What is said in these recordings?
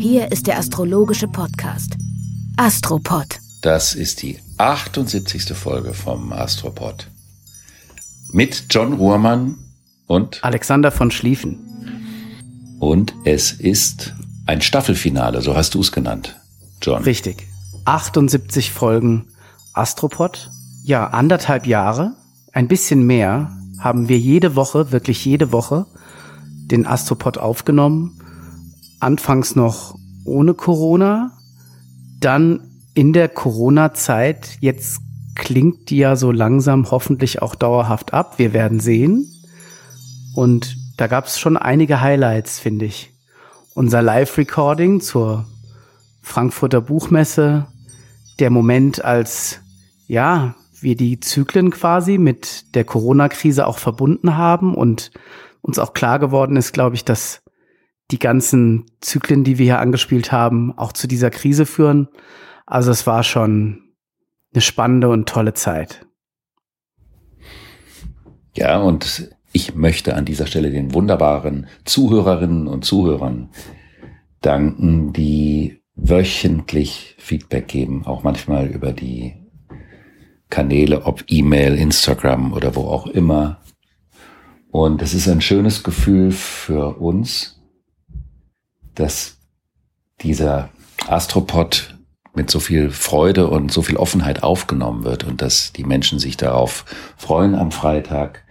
Hier ist der astrologische Podcast. Astropod. Das ist die 78. Folge vom Astropod. Mit John Ruhrmann und, Alexander von Schlieffen. und es ist ein Staffelfinale, so hast du es genannt, John. Richtig. 78 Folgen Astropod. Ja, anderthalb Jahre, ein bisschen mehr, haben wir jede Woche, wirklich jede Woche, den Astropod aufgenommen. Anfangs noch ohne Corona, dann in der Corona-Zeit. Jetzt klingt die ja so langsam hoffentlich auch dauerhaft ab. Wir werden sehen. Und da gab es schon einige Highlights, finde ich. Unser Live-Recording zur Frankfurter Buchmesse, der Moment, als ja, wir die Zyklen quasi mit der Corona-Krise auch verbunden haben und uns auch klar geworden ist, glaube ich, dass die ganzen Zyklen, die wir hier angespielt haben, auch zu dieser Krise führen. Also es war schon eine spannende und tolle Zeit. Ja, und ich möchte an dieser Stelle den wunderbaren Zuhörerinnen und Zuhörern danken, die wöchentlich Feedback geben, auch manchmal über die Kanäle, ob E-Mail, Instagram oder wo auch immer. Und es ist ein schönes Gefühl für uns, dass dieser Astropod mit so viel Freude und so viel Offenheit aufgenommen wird und dass die Menschen sich darauf freuen am Freitag.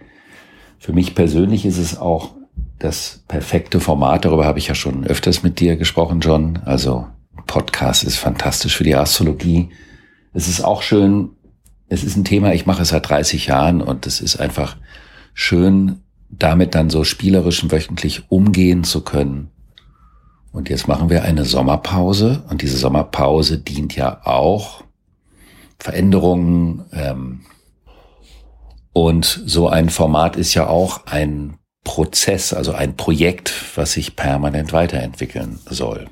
Für mich persönlich ist es auch das perfekte Format. Darüber habe ich ja schon öfters mit dir gesprochen, John. Also Podcast ist fantastisch für die Astrologie. Es ist auch schön. Es ist ein Thema, ich mache es seit 30 Jahren und es ist einfach schön, damit dann so spielerisch und wöchentlich umgehen zu können. Und jetzt machen wir eine Sommerpause und diese Sommerpause dient ja auch Veränderungen. Ähm, und so ein Format ist ja auch ein Prozess, also ein Projekt, was sich permanent weiterentwickeln soll.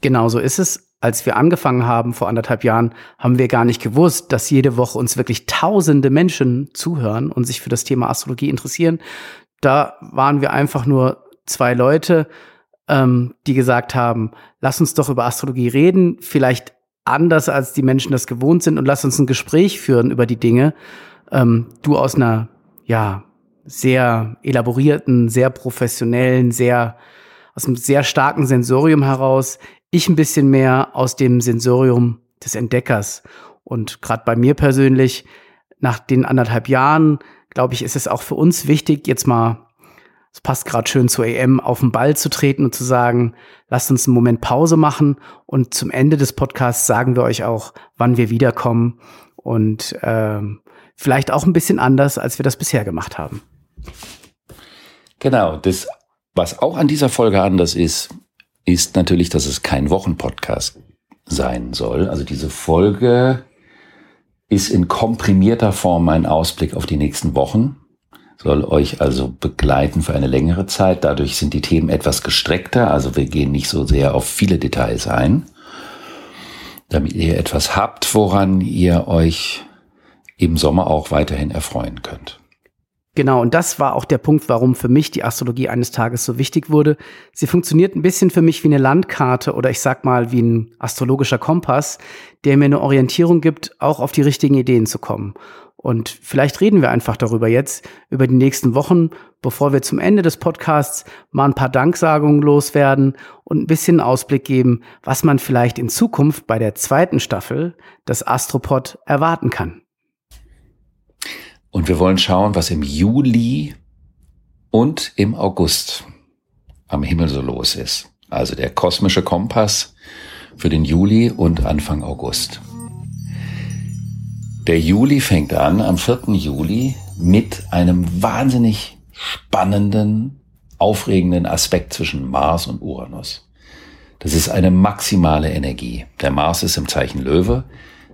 Genau so ist es. Als wir angefangen haben vor anderthalb Jahren, haben wir gar nicht gewusst, dass jede Woche uns wirklich tausende Menschen zuhören und sich für das Thema Astrologie interessieren. Da waren wir einfach nur zwei Leute, ähm, die gesagt haben, lass uns doch über Astrologie reden, vielleicht anders als die Menschen das gewohnt sind und lass uns ein Gespräch führen über die Dinge. Ähm, du aus einer, ja, sehr elaborierten, sehr professionellen, sehr, aus einem sehr starken Sensorium heraus. Ich ein bisschen mehr aus dem Sensorium des Entdeckers. Und gerade bei mir persönlich, nach den anderthalb Jahren, glaube ich, ist es auch für uns wichtig, jetzt mal, es passt gerade schön zur EM, auf den Ball zu treten und zu sagen, lasst uns einen Moment Pause machen und zum Ende des Podcasts sagen wir euch auch, wann wir wiederkommen und ähm, vielleicht auch ein bisschen anders, als wir das bisher gemacht haben. Genau, das, was auch an dieser Folge anders ist, ist natürlich, dass es kein Wochenpodcast sein soll. Also diese Folge ist in komprimierter Form ein Ausblick auf die nächsten Wochen, soll euch also begleiten für eine längere Zeit. Dadurch sind die Themen etwas gestreckter, also wir gehen nicht so sehr auf viele Details ein, damit ihr etwas habt, woran ihr euch im Sommer auch weiterhin erfreuen könnt. Genau, und das war auch der Punkt, warum für mich die Astrologie eines Tages so wichtig wurde. Sie funktioniert ein bisschen für mich wie eine Landkarte oder ich sag mal wie ein astrologischer Kompass, der mir eine Orientierung gibt, auch auf die richtigen Ideen zu kommen. Und vielleicht reden wir einfach darüber jetzt, über die nächsten Wochen, bevor wir zum Ende des Podcasts mal ein paar Danksagungen loswerden und ein bisschen Ausblick geben, was man vielleicht in Zukunft bei der zweiten Staffel des Astropod erwarten kann. Und wir wollen schauen, was im Juli und im August am Himmel so los ist. Also der kosmische Kompass für den Juli und Anfang August. Der Juli fängt an am 4. Juli mit einem wahnsinnig spannenden aufregenden Aspekt zwischen Mars und Uranus. Das ist eine maximale Energie. Der Mars ist im Zeichen Löwe.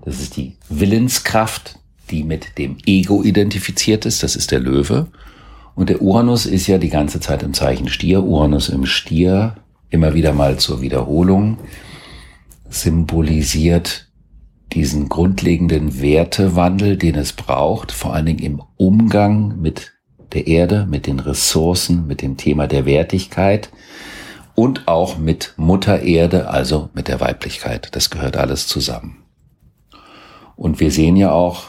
Das ist die Willenskraft, die mit dem Ego identifiziert ist. Das ist der Löwe. Und der Uranus ist ja die ganze Zeit im Zeichen Stier. Uranus im Stier, immer wieder mal zur Wiederholung, symbolisiert diesen grundlegenden Wertewandel, den es braucht, vor allen Dingen im Umgang mit der Erde, mit den Ressourcen, mit dem Thema der Wertigkeit und auch mit Mutter Erde, also mit der Weiblichkeit. Das gehört alles zusammen. Und wir sehen ja auch,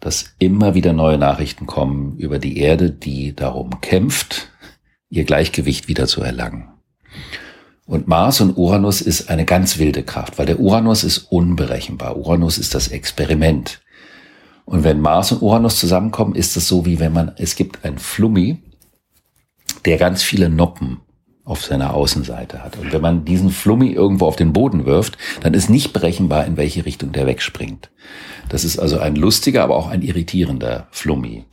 dass immer wieder neue Nachrichten kommen über die Erde, die darum kämpft, ihr Gleichgewicht wieder zu erlangen. Und Mars und Uranus ist eine ganz wilde Kraft, weil der Uranus ist unberechenbar. Uranus ist das Experiment. Und wenn Mars und Uranus zusammenkommen, ist es so, wie wenn man, es gibt ein Flummi, der ganz viele Noppen auf seiner Außenseite hat. Und wenn man diesen Flummi irgendwo auf den Boden wirft, dann ist nicht berechenbar, in welche Richtung der wegspringt. Das ist also ein lustiger, aber auch ein irritierender Flummi.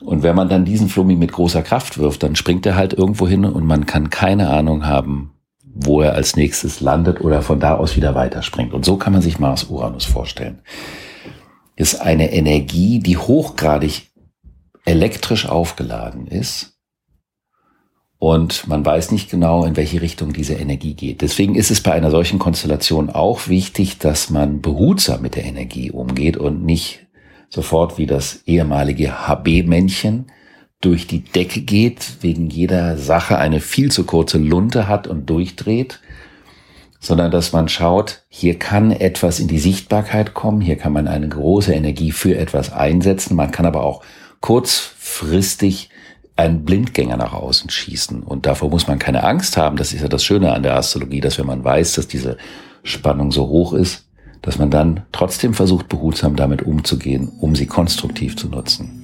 Und wenn man dann diesen Flummi mit großer Kraft wirft, dann springt er halt irgendwo hin und man kann keine Ahnung haben, wo er als nächstes landet oder von da aus wieder weiterspringt. Und so kann man sich Mars-Uranus vorstellen. Ist eine Energie, die hochgradig elektrisch aufgeladen ist. Und man weiß nicht genau, in welche Richtung diese Energie geht. Deswegen ist es bei einer solchen Konstellation auch wichtig, dass man behutsam mit der Energie umgeht und nicht sofort wie das ehemalige HB-Männchen durch die Decke geht, wegen jeder Sache eine viel zu kurze Lunte hat und durchdreht, sondern dass man schaut, hier kann etwas in die Sichtbarkeit kommen, hier kann man eine große Energie für etwas einsetzen, man kann aber auch kurzfristig einen Blindgänger nach außen schießen. Und davor muss man keine Angst haben. Das ist ja das Schöne an der Astrologie, dass wenn man weiß, dass diese Spannung so hoch ist, dass man dann trotzdem versucht, behutsam damit umzugehen, um sie konstruktiv zu nutzen.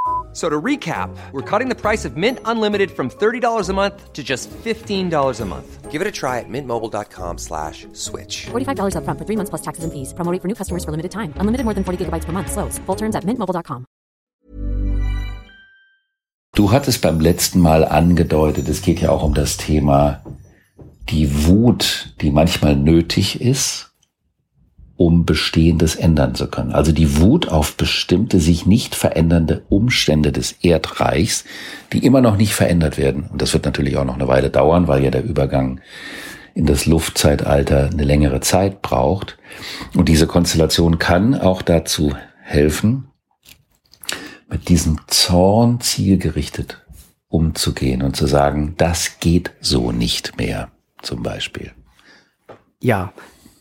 So to recap, we're cutting the price of Mint Unlimited from $30 a month to just $15 a month. Give it a try at mintmobile.com slash switch. $45 upfront for three months plus taxes and fees. Promo rate for new customers for limited time. Unlimited more than 40 gigabytes per month. Slows. Full terms at mintmobile.com. Du hattest beim letzten Mal angedeutet, es geht ja auch um das Thema die Wut, die manchmal nötig ist, um Bestehendes ändern zu können. Also die Wut auf bestimmte sich nicht verändernde Umstände des Erdreichs, die immer noch nicht verändert werden. Und das wird natürlich auch noch eine Weile dauern, weil ja der Übergang in das Luftzeitalter eine längere Zeit braucht. Und diese Konstellation kann auch dazu helfen, mit diesem Zorn zielgerichtet umzugehen und zu sagen, das geht so nicht mehr, zum Beispiel. Ja,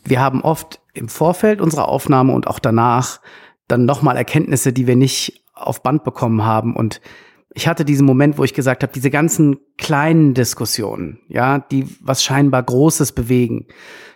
wir haben oft im Vorfeld unserer Aufnahme und auch danach dann nochmal Erkenntnisse, die wir nicht auf Band bekommen haben. Und ich hatte diesen Moment, wo ich gesagt habe, diese ganzen kleinen Diskussionen, ja, die was scheinbar Großes bewegen.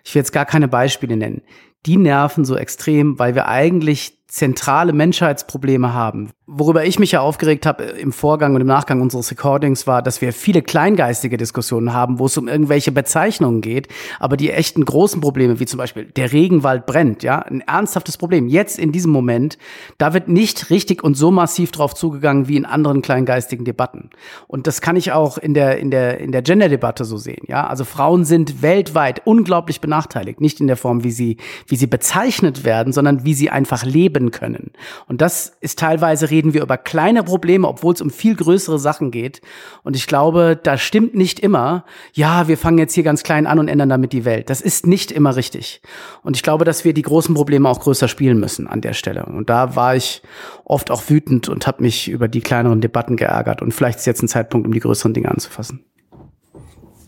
Ich will jetzt gar keine Beispiele nennen. Die nerven so extrem, weil wir eigentlich zentrale Menschheitsprobleme haben. Worüber ich mich ja aufgeregt habe im Vorgang und im Nachgang unseres Recordings war, dass wir viele kleingeistige Diskussionen haben, wo es um irgendwelche Bezeichnungen geht, aber die echten großen Probleme, wie zum Beispiel der Regenwald brennt, ja, ein ernsthaftes Problem. Jetzt in diesem Moment, da wird nicht richtig und so massiv drauf zugegangen wie in anderen kleingeistigen Debatten. Und das kann ich auch in der, in der, in der Gender-Debatte so sehen, ja. Also Frauen sind weltweit unglaublich benachteiligt. Nicht in der Form, wie sie, wie sie bezeichnet werden, sondern wie sie einfach leben können. Und das ist teilweise reden wir über kleine Probleme, obwohl es um viel größere Sachen geht. Und ich glaube, da stimmt nicht immer, ja, wir fangen jetzt hier ganz klein an und ändern damit die Welt. Das ist nicht immer richtig. Und ich glaube, dass wir die großen Probleme auch größer spielen müssen an der Stelle. Und da war ich oft auch wütend und habe mich über die kleineren Debatten geärgert. Und vielleicht ist jetzt ein Zeitpunkt, um die größeren Dinge anzufassen.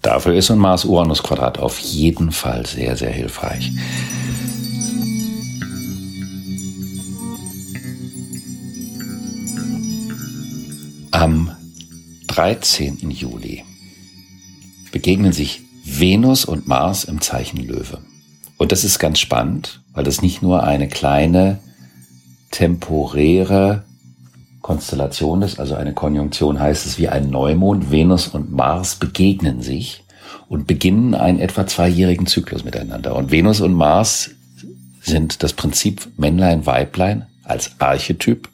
Dafür ist ein Mars-Uranus-Quadrat auf jeden Fall sehr, sehr hilfreich. Am 13. Juli begegnen sich Venus und Mars im Zeichen Löwe. Und das ist ganz spannend, weil das nicht nur eine kleine temporäre Konstellation ist, also eine Konjunktion heißt es wie ein Neumond, Venus und Mars begegnen sich und beginnen einen etwa zweijährigen Zyklus miteinander. Und Venus und Mars sind das Prinzip Männlein, Weiblein als Archetyp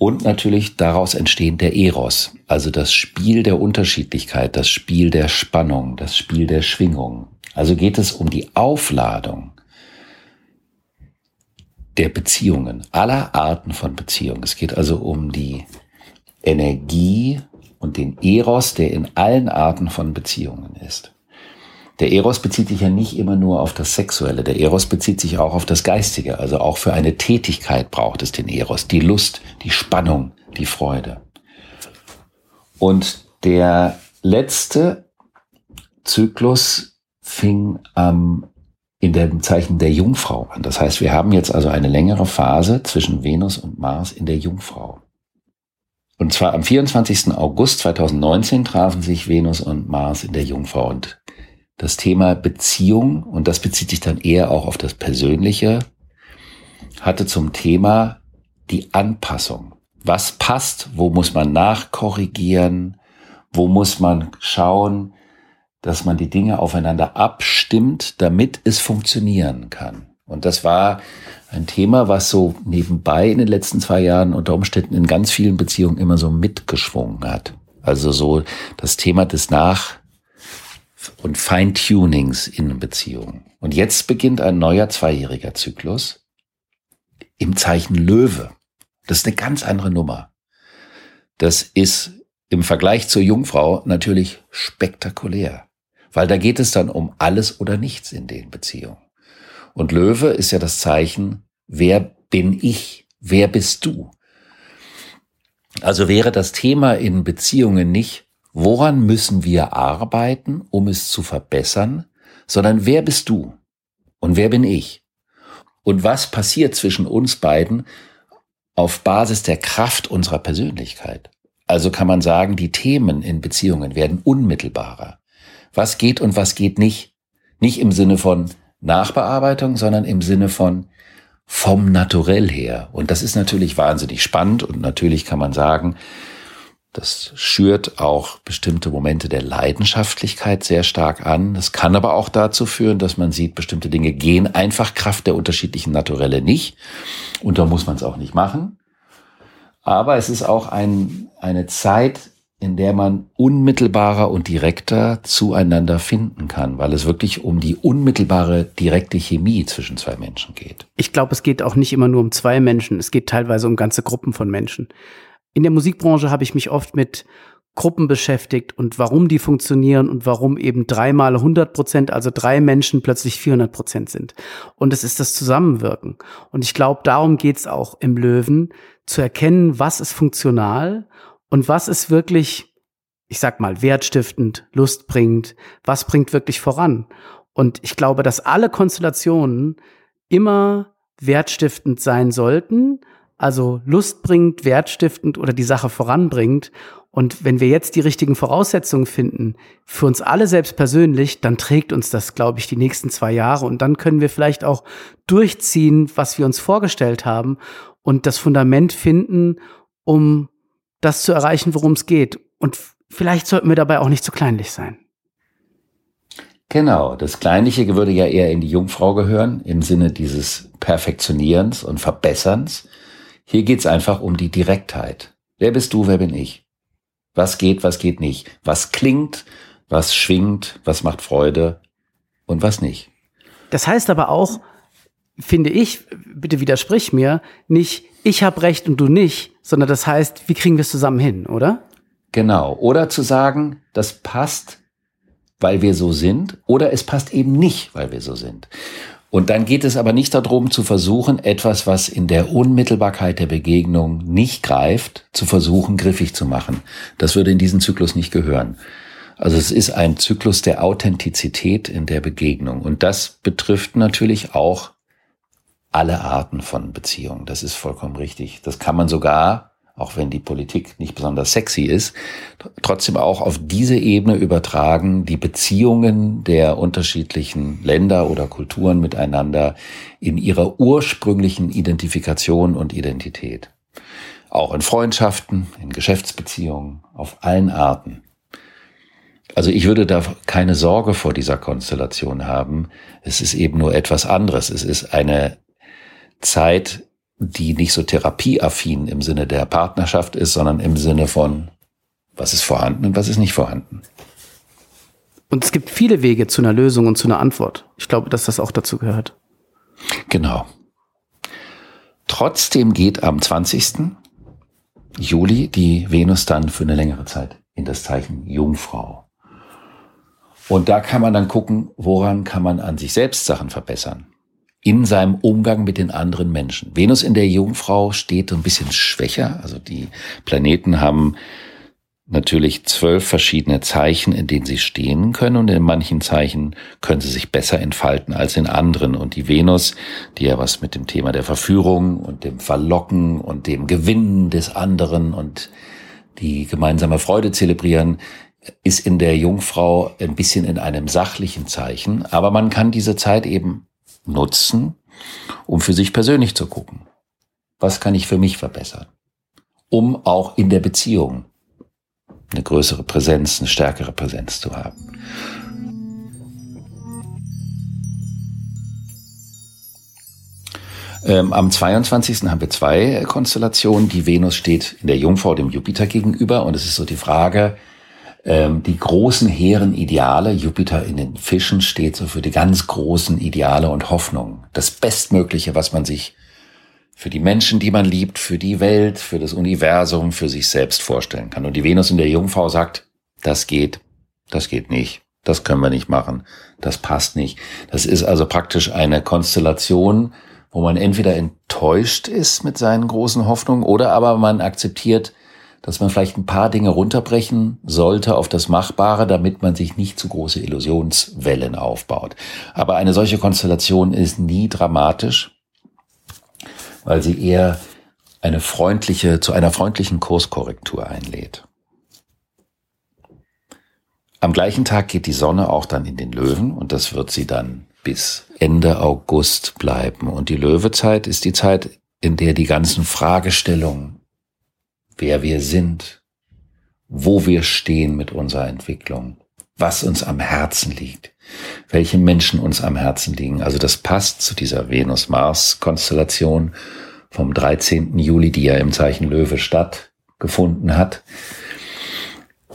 und natürlich daraus entstehend der Eros, also das Spiel der Unterschiedlichkeit, das Spiel der Spannung, das Spiel der Schwingung. Also geht es um die Aufladung der Beziehungen, aller Arten von Beziehungen. Es geht also um die Energie und den Eros, der in allen Arten von Beziehungen ist. Der Eros bezieht sich ja nicht immer nur auf das Sexuelle. Der Eros bezieht sich auch auf das Geistige. Also auch für eine Tätigkeit braucht es den Eros. Die Lust, die Spannung, die Freude. Und der letzte Zyklus fing ähm, in dem Zeichen der Jungfrau an. Das heißt, wir haben jetzt also eine längere Phase zwischen Venus und Mars in der Jungfrau. Und zwar am 24. August 2019 trafen sich Venus und Mars in der Jungfrau. Und das Thema Beziehung, und das bezieht sich dann eher auch auf das Persönliche, hatte zum Thema die Anpassung. Was passt? Wo muss man nachkorrigieren? Wo muss man schauen, dass man die Dinge aufeinander abstimmt, damit es funktionieren kann? Und das war ein Thema, was so nebenbei in den letzten zwei Jahren unter Umständen in ganz vielen Beziehungen immer so mitgeschwungen hat. Also so das Thema des Nach und Feintunings in Beziehungen. Und jetzt beginnt ein neuer zweijähriger Zyklus im Zeichen Löwe. Das ist eine ganz andere Nummer. Das ist im Vergleich zur Jungfrau natürlich spektakulär, weil da geht es dann um alles oder nichts in den Beziehungen. Und Löwe ist ja das Zeichen, wer bin ich? Wer bist du? Also wäre das Thema in Beziehungen nicht, woran müssen wir arbeiten, um es zu verbessern, sondern wer bist du und wer bin ich? Und was passiert zwischen uns beiden auf Basis der Kraft unserer Persönlichkeit? Also kann man sagen, die Themen in Beziehungen werden unmittelbarer. Was geht und was geht nicht? Nicht im Sinne von Nachbearbeitung, sondern im Sinne von vom Naturell her. Und das ist natürlich wahnsinnig spannend und natürlich kann man sagen, das schürt auch bestimmte Momente der Leidenschaftlichkeit sehr stark an. Das kann aber auch dazu führen, dass man sieht, bestimmte Dinge gehen einfach Kraft der unterschiedlichen Naturelle nicht. Und da muss man es auch nicht machen. Aber es ist auch ein, eine Zeit, in der man unmittelbarer und direkter zueinander finden kann, weil es wirklich um die unmittelbare, direkte Chemie zwischen zwei Menschen geht. Ich glaube, es geht auch nicht immer nur um zwei Menschen, es geht teilweise um ganze Gruppen von Menschen. In der Musikbranche habe ich mich oft mit Gruppen beschäftigt und warum die funktionieren und warum eben dreimal 100 Prozent, also drei Menschen plötzlich 400 Prozent sind. Und es ist das Zusammenwirken. Und ich glaube, darum geht es auch im Löwen, zu erkennen, was ist funktional und was ist wirklich, ich sag mal, wertstiftend, lustbringend, was bringt wirklich voran. Und ich glaube, dass alle Konstellationen immer wertstiftend sein sollten, also lustbringend, wertstiftend oder die Sache voranbringt. Und wenn wir jetzt die richtigen Voraussetzungen finden, für uns alle selbst persönlich, dann trägt uns das, glaube ich, die nächsten zwei Jahre. Und dann können wir vielleicht auch durchziehen, was wir uns vorgestellt haben und das Fundament finden, um das zu erreichen, worum es geht. Und vielleicht sollten wir dabei auch nicht zu kleinlich sein. Genau, das Kleinliche würde ja eher in die Jungfrau gehören, im Sinne dieses Perfektionierens und Verbesserns. Hier geht's einfach um die Direktheit. Wer bist du, wer bin ich? Was geht, was geht nicht? Was klingt, was schwingt, was macht Freude und was nicht? Das heißt aber auch, finde ich, bitte widersprich mir, nicht ich habe recht und du nicht, sondern das heißt, wie kriegen wir es zusammen hin, oder? Genau. Oder zu sagen, das passt, weil wir so sind, oder es passt eben nicht, weil wir so sind. Und dann geht es aber nicht darum zu versuchen, etwas, was in der Unmittelbarkeit der Begegnung nicht greift, zu versuchen, griffig zu machen. Das würde in diesen Zyklus nicht gehören. Also es ist ein Zyklus der Authentizität in der Begegnung. Und das betrifft natürlich auch alle Arten von Beziehungen. Das ist vollkommen richtig. Das kann man sogar auch wenn die Politik nicht besonders sexy ist, trotzdem auch auf diese Ebene übertragen, die Beziehungen der unterschiedlichen Länder oder Kulturen miteinander in ihrer ursprünglichen Identifikation und Identität. Auch in Freundschaften, in Geschäftsbeziehungen, auf allen Arten. Also ich würde da keine Sorge vor dieser Konstellation haben. Es ist eben nur etwas anderes. Es ist eine Zeit, die nicht so therapieaffin im Sinne der Partnerschaft ist, sondern im Sinne von, was ist vorhanden und was ist nicht vorhanden. Und es gibt viele Wege zu einer Lösung und zu einer Antwort. Ich glaube, dass das auch dazu gehört. Genau. Trotzdem geht am 20. Juli die Venus dann für eine längere Zeit in das Zeichen Jungfrau. Und da kann man dann gucken, woran kann man an sich selbst Sachen verbessern in seinem Umgang mit den anderen Menschen. Venus in der Jungfrau steht ein bisschen schwächer. Also die Planeten haben natürlich zwölf verschiedene Zeichen, in denen sie stehen können und in manchen Zeichen können sie sich besser entfalten als in anderen. Und die Venus, die ja was mit dem Thema der Verführung und dem Verlocken und dem Gewinnen des anderen und die gemeinsame Freude zelebrieren, ist in der Jungfrau ein bisschen in einem sachlichen Zeichen. Aber man kann diese Zeit eben nutzen, um für sich persönlich zu gucken. Was kann ich für mich verbessern? Um auch in der Beziehung eine größere Präsenz, eine stärkere Präsenz zu haben. Ähm, am 22. haben wir zwei Konstellationen. Die Venus steht in der Jungfrau dem Jupiter gegenüber und es ist so die Frage, ähm, die großen hehren Ideale, Jupiter in den Fischen steht so für die ganz großen Ideale und Hoffnungen. Das Bestmögliche, was man sich für die Menschen, die man liebt, für die Welt, für das Universum, für sich selbst vorstellen kann. Und die Venus in der Jungfrau sagt, das geht, das geht nicht, das können wir nicht machen, das passt nicht. Das ist also praktisch eine Konstellation, wo man entweder enttäuscht ist mit seinen großen Hoffnungen oder aber man akzeptiert, dass man vielleicht ein paar Dinge runterbrechen sollte auf das Machbare, damit man sich nicht zu große Illusionswellen aufbaut. Aber eine solche Konstellation ist nie dramatisch, weil sie eher eine freundliche, zu einer freundlichen Kurskorrektur einlädt. Am gleichen Tag geht die Sonne auch dann in den Löwen und das wird sie dann bis Ende August bleiben. Und die Löwezeit ist die Zeit, in der die ganzen Fragestellungen wer wir sind, wo wir stehen mit unserer Entwicklung, was uns am Herzen liegt, welche Menschen uns am Herzen liegen. Also das passt zu dieser Venus-Mars-Konstellation vom 13. Juli, die ja im Zeichen Löwe stattgefunden hat,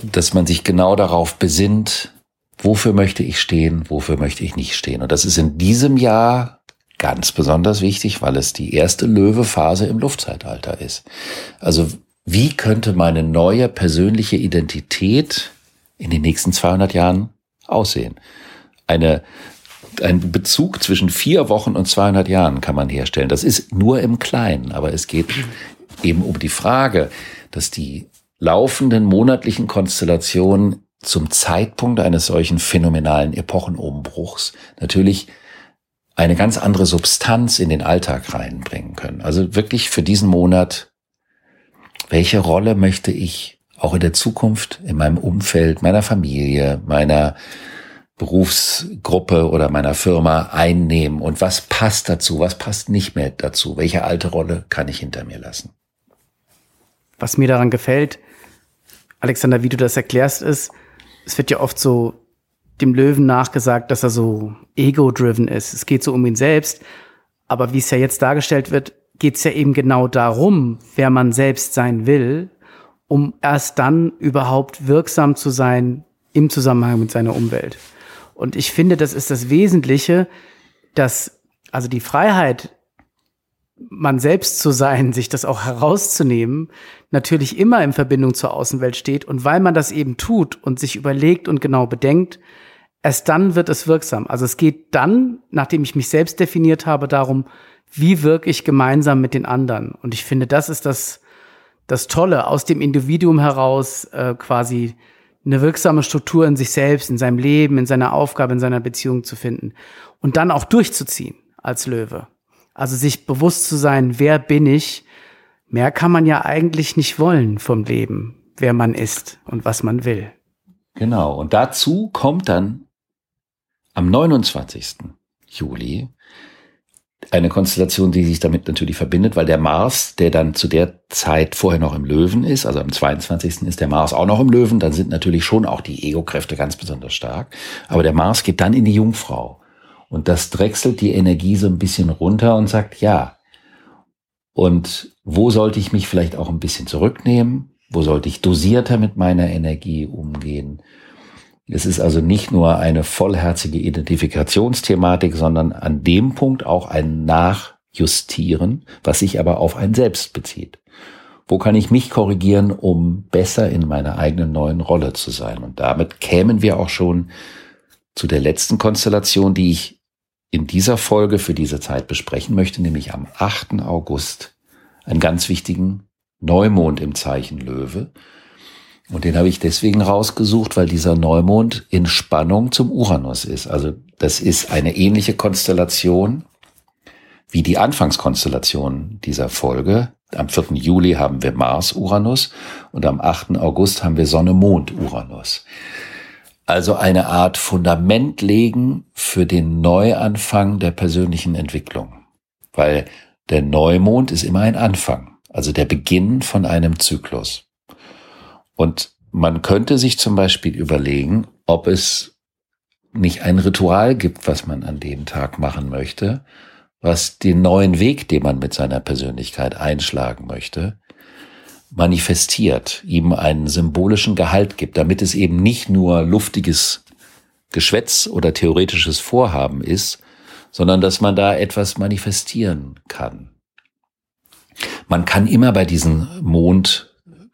dass man sich genau darauf besinnt, wofür möchte ich stehen, wofür möchte ich nicht stehen. Und das ist in diesem Jahr ganz besonders wichtig, weil es die erste Löwe-Phase im Luftzeitalter ist. Also wie könnte meine neue persönliche Identität in den nächsten 200 Jahren aussehen? Eine, ein Bezug zwischen vier Wochen und 200 Jahren kann man herstellen. Das ist nur im Kleinen, aber es geht eben um die Frage, dass die laufenden monatlichen Konstellationen zum Zeitpunkt eines solchen phänomenalen Epochenumbruchs natürlich eine ganz andere Substanz in den Alltag reinbringen können. Also wirklich für diesen Monat welche Rolle möchte ich auch in der Zukunft in meinem Umfeld, meiner Familie, meiner Berufsgruppe oder meiner Firma einnehmen und was passt dazu, was passt nicht mehr dazu, welche alte Rolle kann ich hinter mir lassen. Was mir daran gefällt, Alexander, wie du das erklärst, ist, es wird ja oft so dem Löwen nachgesagt, dass er so ego-driven ist. Es geht so um ihn selbst. Aber wie es ja jetzt dargestellt wird, geht es ja eben genau darum, wer man selbst sein will, um erst dann überhaupt wirksam zu sein im Zusammenhang mit seiner Umwelt. Und ich finde, das ist das Wesentliche, dass also die Freiheit, man selbst zu sein, sich das auch herauszunehmen, natürlich immer in Verbindung zur Außenwelt steht. Und weil man das eben tut und sich überlegt und genau bedenkt, erst dann wird es wirksam. Also es geht dann, nachdem ich mich selbst definiert habe, darum, wie wirke ich gemeinsam mit den anderen? Und ich finde, das ist das, das Tolle, aus dem Individuum heraus äh, quasi eine wirksame Struktur in sich selbst, in seinem Leben, in seiner Aufgabe, in seiner Beziehung zu finden und dann auch durchzuziehen als Löwe. Also sich bewusst zu sein, wer bin ich mehr kann man ja eigentlich nicht wollen vom Leben, wer man ist und was man will. Genau. Und dazu kommt dann am 29. Juli eine Konstellation, die sich damit natürlich verbindet, weil der Mars, der dann zu der Zeit vorher noch im Löwen ist, also am 22. ist der Mars auch noch im Löwen, dann sind natürlich schon auch die Ego-Kräfte ganz besonders stark. Aber der Mars geht dann in die Jungfrau. Und das drechselt die Energie so ein bisschen runter und sagt, ja. Und wo sollte ich mich vielleicht auch ein bisschen zurücknehmen? Wo sollte ich dosierter mit meiner Energie umgehen? Es ist also nicht nur eine vollherzige Identifikationsthematik, sondern an dem Punkt auch ein Nachjustieren, was sich aber auf ein Selbst bezieht. Wo kann ich mich korrigieren, um besser in meiner eigenen neuen Rolle zu sein? Und damit kämen wir auch schon zu der letzten Konstellation, die ich in dieser Folge für diese Zeit besprechen möchte, nämlich am 8. August, einen ganz wichtigen Neumond im Zeichen Löwe. Und den habe ich deswegen rausgesucht, weil dieser Neumond in Spannung zum Uranus ist. Also das ist eine ähnliche Konstellation wie die Anfangskonstellation dieser Folge. Am 4. Juli haben wir Mars-Uranus und am 8. August haben wir Sonne-Mond-Uranus. Also eine Art Fundament legen für den Neuanfang der persönlichen Entwicklung. Weil der Neumond ist immer ein Anfang, also der Beginn von einem Zyklus. Und man könnte sich zum Beispiel überlegen, ob es nicht ein Ritual gibt, was man an dem Tag machen möchte, was den neuen Weg, den man mit seiner Persönlichkeit einschlagen möchte, manifestiert, ihm einen symbolischen Gehalt gibt, damit es eben nicht nur luftiges Geschwätz oder theoretisches Vorhaben ist, sondern dass man da etwas manifestieren kann. Man kann immer bei diesen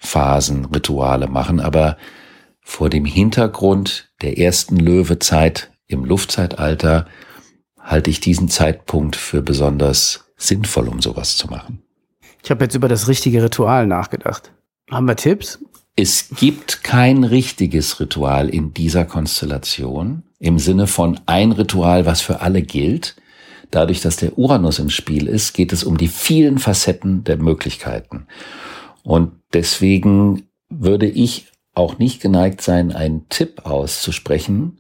Mondphasen Rituale machen, aber vor dem Hintergrund der ersten Löwezeit im Luftzeitalter halte ich diesen Zeitpunkt für besonders sinnvoll, um sowas zu machen. Ich habe jetzt über das richtige Ritual nachgedacht. Haben wir Tipps? Es gibt kein richtiges Ritual in dieser Konstellation im Sinne von ein Ritual, was für alle gilt. Dadurch, dass der Uranus im Spiel ist, geht es um die vielen Facetten der Möglichkeiten. Und deswegen würde ich auch nicht geneigt sein, einen Tipp auszusprechen,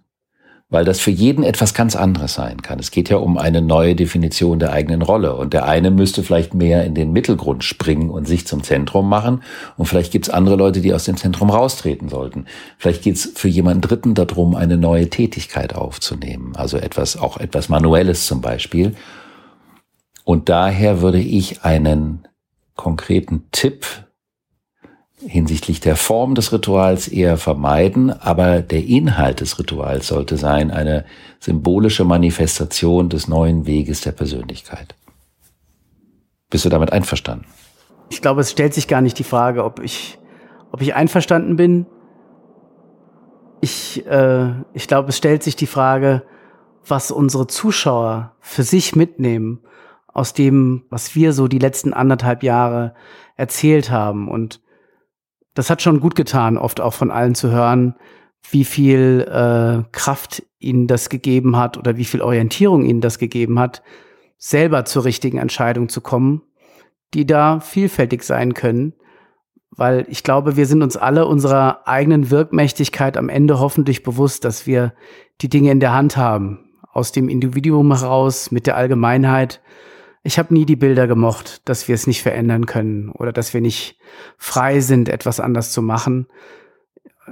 weil das für jeden etwas ganz anderes sein kann. Es geht ja um eine neue Definition der eigenen Rolle. Und der eine müsste vielleicht mehr in den Mittelgrund springen und sich zum Zentrum machen. Und vielleicht gibt es andere Leute, die aus dem Zentrum raustreten sollten. Vielleicht geht es für jemanden Dritten darum, eine neue Tätigkeit aufzunehmen. Also etwas, auch etwas Manuelles zum Beispiel. Und daher würde ich einen konkreten Tipp hinsichtlich der Form des Rituals eher vermeiden, aber der Inhalt des Rituals sollte sein eine symbolische Manifestation des neuen Weges der Persönlichkeit. Bist du damit einverstanden? Ich glaube, es stellt sich gar nicht die Frage, ob ich, ob ich einverstanden bin. Ich, äh, ich glaube, es stellt sich die Frage, was unsere Zuschauer für sich mitnehmen aus dem, was wir so die letzten anderthalb Jahre erzählt haben. Und das hat schon gut getan, oft auch von allen zu hören, wie viel äh, Kraft ihnen das gegeben hat oder wie viel Orientierung ihnen das gegeben hat, selber zur richtigen Entscheidung zu kommen, die da vielfältig sein können. Weil ich glaube, wir sind uns alle unserer eigenen Wirkmächtigkeit am Ende hoffentlich bewusst, dass wir die Dinge in der Hand haben, aus dem Individuum heraus, mit der Allgemeinheit ich habe nie die Bilder gemocht, dass wir es nicht verändern können oder dass wir nicht frei sind, etwas anders zu machen.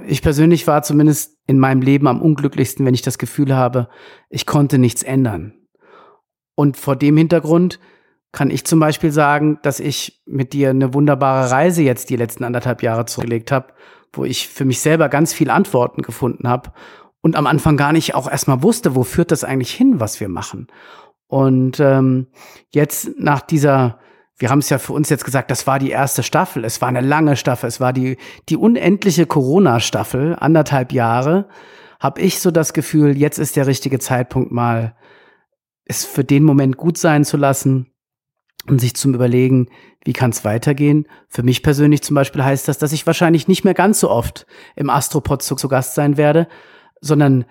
Ich persönlich war zumindest in meinem Leben am unglücklichsten, wenn ich das Gefühl habe, ich konnte nichts ändern. Und vor dem Hintergrund kann ich zum Beispiel sagen, dass ich mit dir eine wunderbare Reise jetzt die letzten anderthalb Jahre zurückgelegt habe, wo ich für mich selber ganz viel Antworten gefunden habe und am Anfang gar nicht auch erstmal wusste, wo führt das eigentlich hin, was wir machen. Und ähm, jetzt nach dieser, wir haben es ja für uns jetzt gesagt, das war die erste Staffel. Es war eine lange Staffel. Es war die, die unendliche Corona-Staffel, anderthalb Jahre. Habe ich so das Gefühl, jetzt ist der richtige Zeitpunkt mal, es für den Moment gut sein zu lassen und sich zum Überlegen, wie kann es weitergehen. Für mich persönlich zum Beispiel heißt das, dass ich wahrscheinlich nicht mehr ganz so oft im Astropod zu, zu Gast sein werde, sondern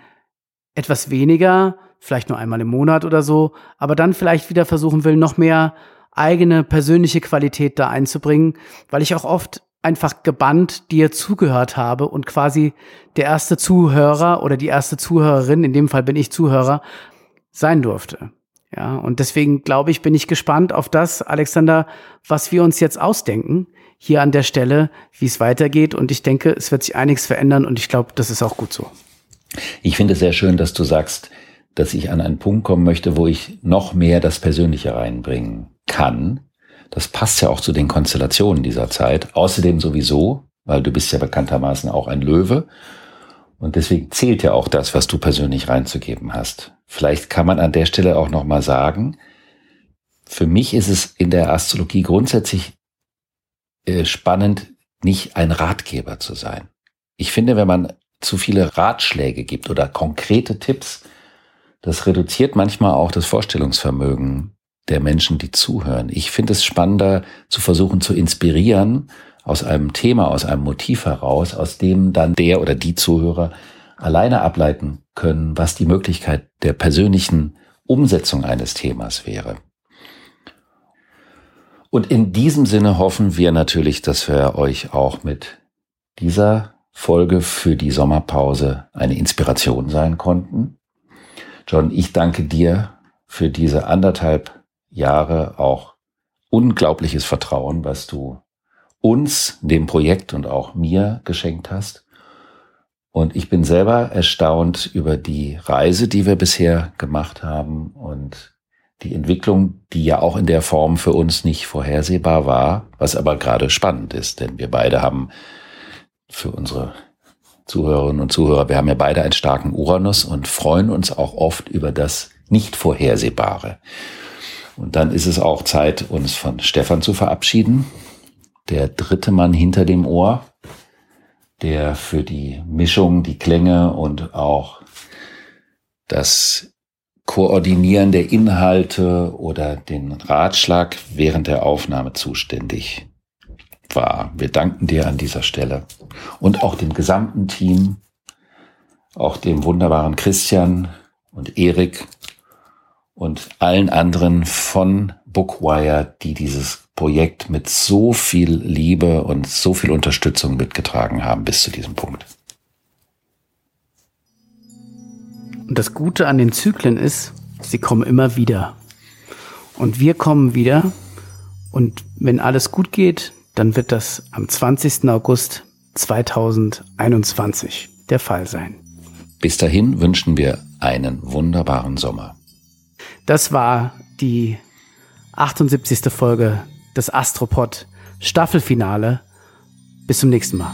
etwas weniger vielleicht nur einmal im Monat oder so, aber dann vielleicht wieder versuchen will, noch mehr eigene persönliche Qualität da einzubringen, weil ich auch oft einfach gebannt dir zugehört habe und quasi der erste Zuhörer oder die erste Zuhörerin, in dem Fall bin ich Zuhörer, sein durfte. Ja, und deswegen glaube ich, bin ich gespannt auf das, Alexander, was wir uns jetzt ausdenken, hier an der Stelle, wie es weitergeht. Und ich denke, es wird sich einiges verändern und ich glaube, das ist auch gut so. Ich finde es sehr schön, dass du sagst, dass ich an einen Punkt kommen möchte, wo ich noch mehr das Persönliche reinbringen kann. Das passt ja auch zu den Konstellationen dieser Zeit. Außerdem sowieso, weil du bist ja bekanntermaßen auch ein Löwe. Und deswegen zählt ja auch das, was du persönlich reinzugeben hast. Vielleicht kann man an der Stelle auch nochmal sagen, für mich ist es in der Astrologie grundsätzlich äh, spannend, nicht ein Ratgeber zu sein. Ich finde, wenn man zu viele Ratschläge gibt oder konkrete Tipps, das reduziert manchmal auch das Vorstellungsvermögen der Menschen, die zuhören. Ich finde es spannender zu versuchen zu inspirieren aus einem Thema, aus einem Motiv heraus, aus dem dann der oder die Zuhörer alleine ableiten können, was die Möglichkeit der persönlichen Umsetzung eines Themas wäre. Und in diesem Sinne hoffen wir natürlich, dass wir euch auch mit dieser Folge für die Sommerpause eine Inspiration sein konnten. John, ich danke dir für diese anderthalb Jahre auch unglaubliches Vertrauen, was du uns, dem Projekt und auch mir geschenkt hast. Und ich bin selber erstaunt über die Reise, die wir bisher gemacht haben und die Entwicklung, die ja auch in der Form für uns nicht vorhersehbar war, was aber gerade spannend ist, denn wir beide haben für unsere Zuhörerinnen und Zuhörer, wir haben ja beide einen starken Uranus und freuen uns auch oft über das nicht vorhersehbare. Und dann ist es auch Zeit, uns von Stefan zu verabschieden. Der dritte Mann hinter dem Ohr, der für die Mischung, die Klänge und auch das Koordinieren der Inhalte oder den Ratschlag während der Aufnahme zuständig war. Wir danken dir an dieser Stelle und auch dem gesamten Team, auch dem wunderbaren Christian und Erik und allen anderen von Bookwire, die dieses Projekt mit so viel Liebe und so viel Unterstützung mitgetragen haben bis zu diesem Punkt. Und das Gute an den Zyklen ist, sie kommen immer wieder. Und wir kommen wieder. Und wenn alles gut geht, dann wird das am 20. August 2021 der Fall sein. Bis dahin wünschen wir einen wunderbaren Sommer. Das war die 78. Folge des Astropod Staffelfinale. Bis zum nächsten Mal.